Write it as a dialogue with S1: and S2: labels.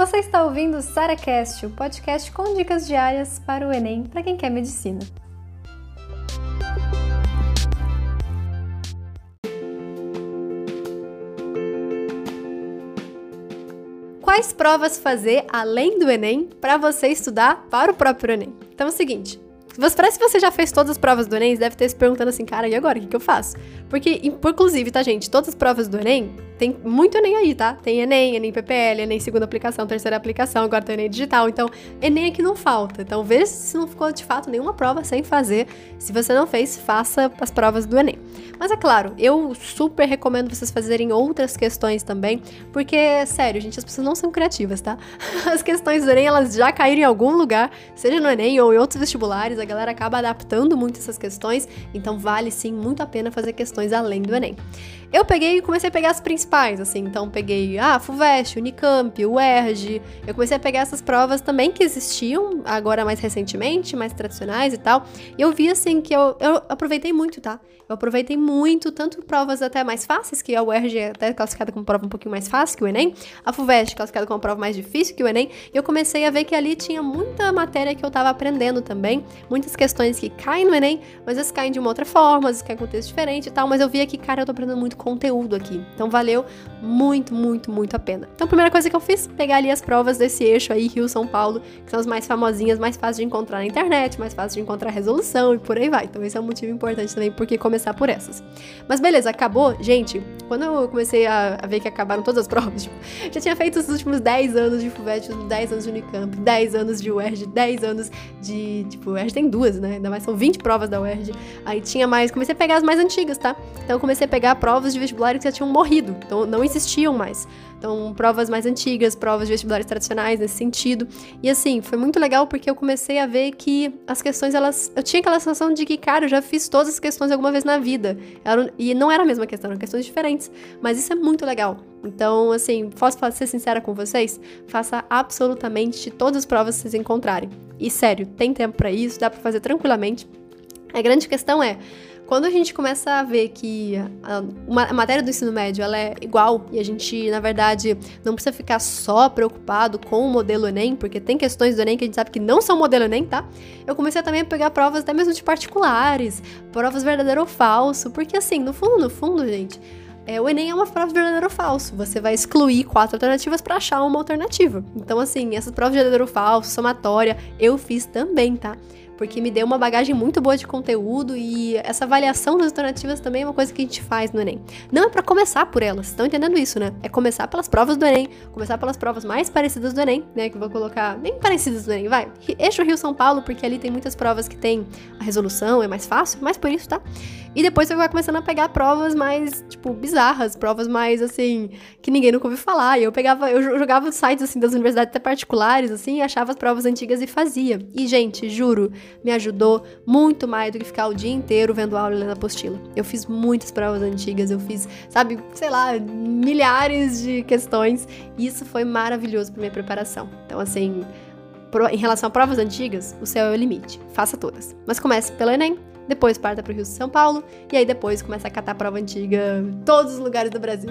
S1: Você está ouvindo o SaraCast, o podcast com dicas diárias para o Enem para quem quer medicina. Quais provas fazer além do Enem para você estudar para o próprio Enem? Então é o seguinte, Parece que você já fez todas as provas do Enem, deve ter se perguntando assim, cara, e agora? O que, que eu faço? Porque, inclusive, tá, gente? Todas as provas do Enem, tem muito Enem aí, tá? Tem Enem, Enem PPL, Enem segunda aplicação, terceira aplicação, agora tem Enem digital. Então, Enem aqui não falta. Então, veja se não ficou de fato nenhuma prova sem fazer. Se você não fez, faça as provas do Enem. Mas é claro, eu super recomendo vocês fazerem outras questões também, porque, sério, gente, as pessoas não são criativas, tá? As questões do Enem, elas já caíram em algum lugar, seja no Enem ou em outros vestibulares, a galera acaba adaptando muito essas questões, então vale sim muito a pena fazer questões além do Enem. Eu peguei e comecei a pegar as principais, assim, então peguei, ah, FUVEST, Unicamp, UERJ, eu comecei a pegar essas provas também que existiam, agora mais recentemente, mais tradicionais e tal, e eu vi, assim, que eu, eu aproveitei muito, tá? Eu aproveitei muito, tanto provas até mais fáceis, que a UERJ é até classificada como prova um pouquinho mais fácil que o Enem, a FUVEST classificada como prova mais difícil que o Enem, e eu comecei a ver que ali tinha muita matéria que eu tava aprendendo também, muitas questões que caem no Enem, mas elas caem de uma outra forma, às vezes caem com texto diferente e tal, mas eu via que, cara, eu tô aprendendo muito conteúdo aqui. Então valeu muito, muito, muito a pena. Então a primeira coisa que eu fiz, pegar ali as provas desse eixo aí, Rio-São Paulo, que são as mais famosinhas, mais fáceis de encontrar na internet, mais fáceis de encontrar resolução e por aí vai. Então esse é um motivo importante também, porque começar por essas. Mas beleza, acabou. Gente, quando eu comecei a, a ver que acabaram todas as provas, tipo, já tinha feito os últimos 10 anos de FUVEST, 10 anos de Unicamp, 10 anos de UERJ, 10 anos de, tipo, UERJ tem duas, né? Ainda mais são 20 provas da UERJ. Aí tinha mais, comecei a pegar as mais antigas, tá? Então comecei a pegar provas de vestibular que já tinham morrido, então não existiam mais. Então, provas mais antigas, provas de vestibulares tradicionais nesse sentido. E assim, foi muito legal porque eu comecei a ver que as questões, elas. Eu tinha aquela sensação de que, cara, eu já fiz todas as questões alguma vez na vida. e não era a mesma questão, eram questões diferentes. Mas isso é muito legal. Então, assim, posso ser sincera com vocês? Faça absolutamente todas as provas que vocês encontrarem. E sério, tem tempo para isso, dá para fazer tranquilamente. A grande questão é quando a gente começa a ver que a, a matéria do ensino médio ela é igual e a gente, na verdade, não precisa ficar só preocupado com o modelo Enem, porque tem questões do Enem que a gente sabe que não são modelo Enem, tá? Eu comecei também a pegar provas até mesmo de particulares, provas verdadeiro ou falso, porque assim, no fundo, no fundo, gente, é, o Enem é uma prova de verdadeiro ou falso. Você vai excluir quatro alternativas para achar uma alternativa. Então, assim, essas provas de verdadeiro ou falso, somatória, eu fiz também, tá? Porque me deu uma bagagem muito boa de conteúdo e essa avaliação das alternativas também é uma coisa que a gente faz no Enem. Não é para começar por elas, estão entendendo isso, né? É começar pelas provas do Enem, começar pelas provas mais parecidas do Enem, né? Que eu vou colocar, nem parecidas do Enem, vai. Eixo Rio-São Paulo, porque ali tem muitas provas que tem a resolução, é mais fácil, mas por isso, tá? E depois você vai começando a pegar provas mais, tipo, bizarras, provas mais, assim, que ninguém nunca ouviu falar. E eu pegava, eu jogava sites, assim, das universidades até particulares, assim, achava as provas antigas e fazia. E, gente, juro, me ajudou muito mais do que ficar o dia inteiro vendo aula e lendo apostila. Eu fiz muitas provas antigas, eu fiz, sabe, sei lá, milhares de questões. E isso foi maravilhoso para minha preparação. Então, assim, em relação a provas antigas, o céu é o limite. Faça todas. Mas comece pelo Enem, depois parta para o Rio de São Paulo, e aí depois começa a catar prova antiga em todos os lugares do Brasil.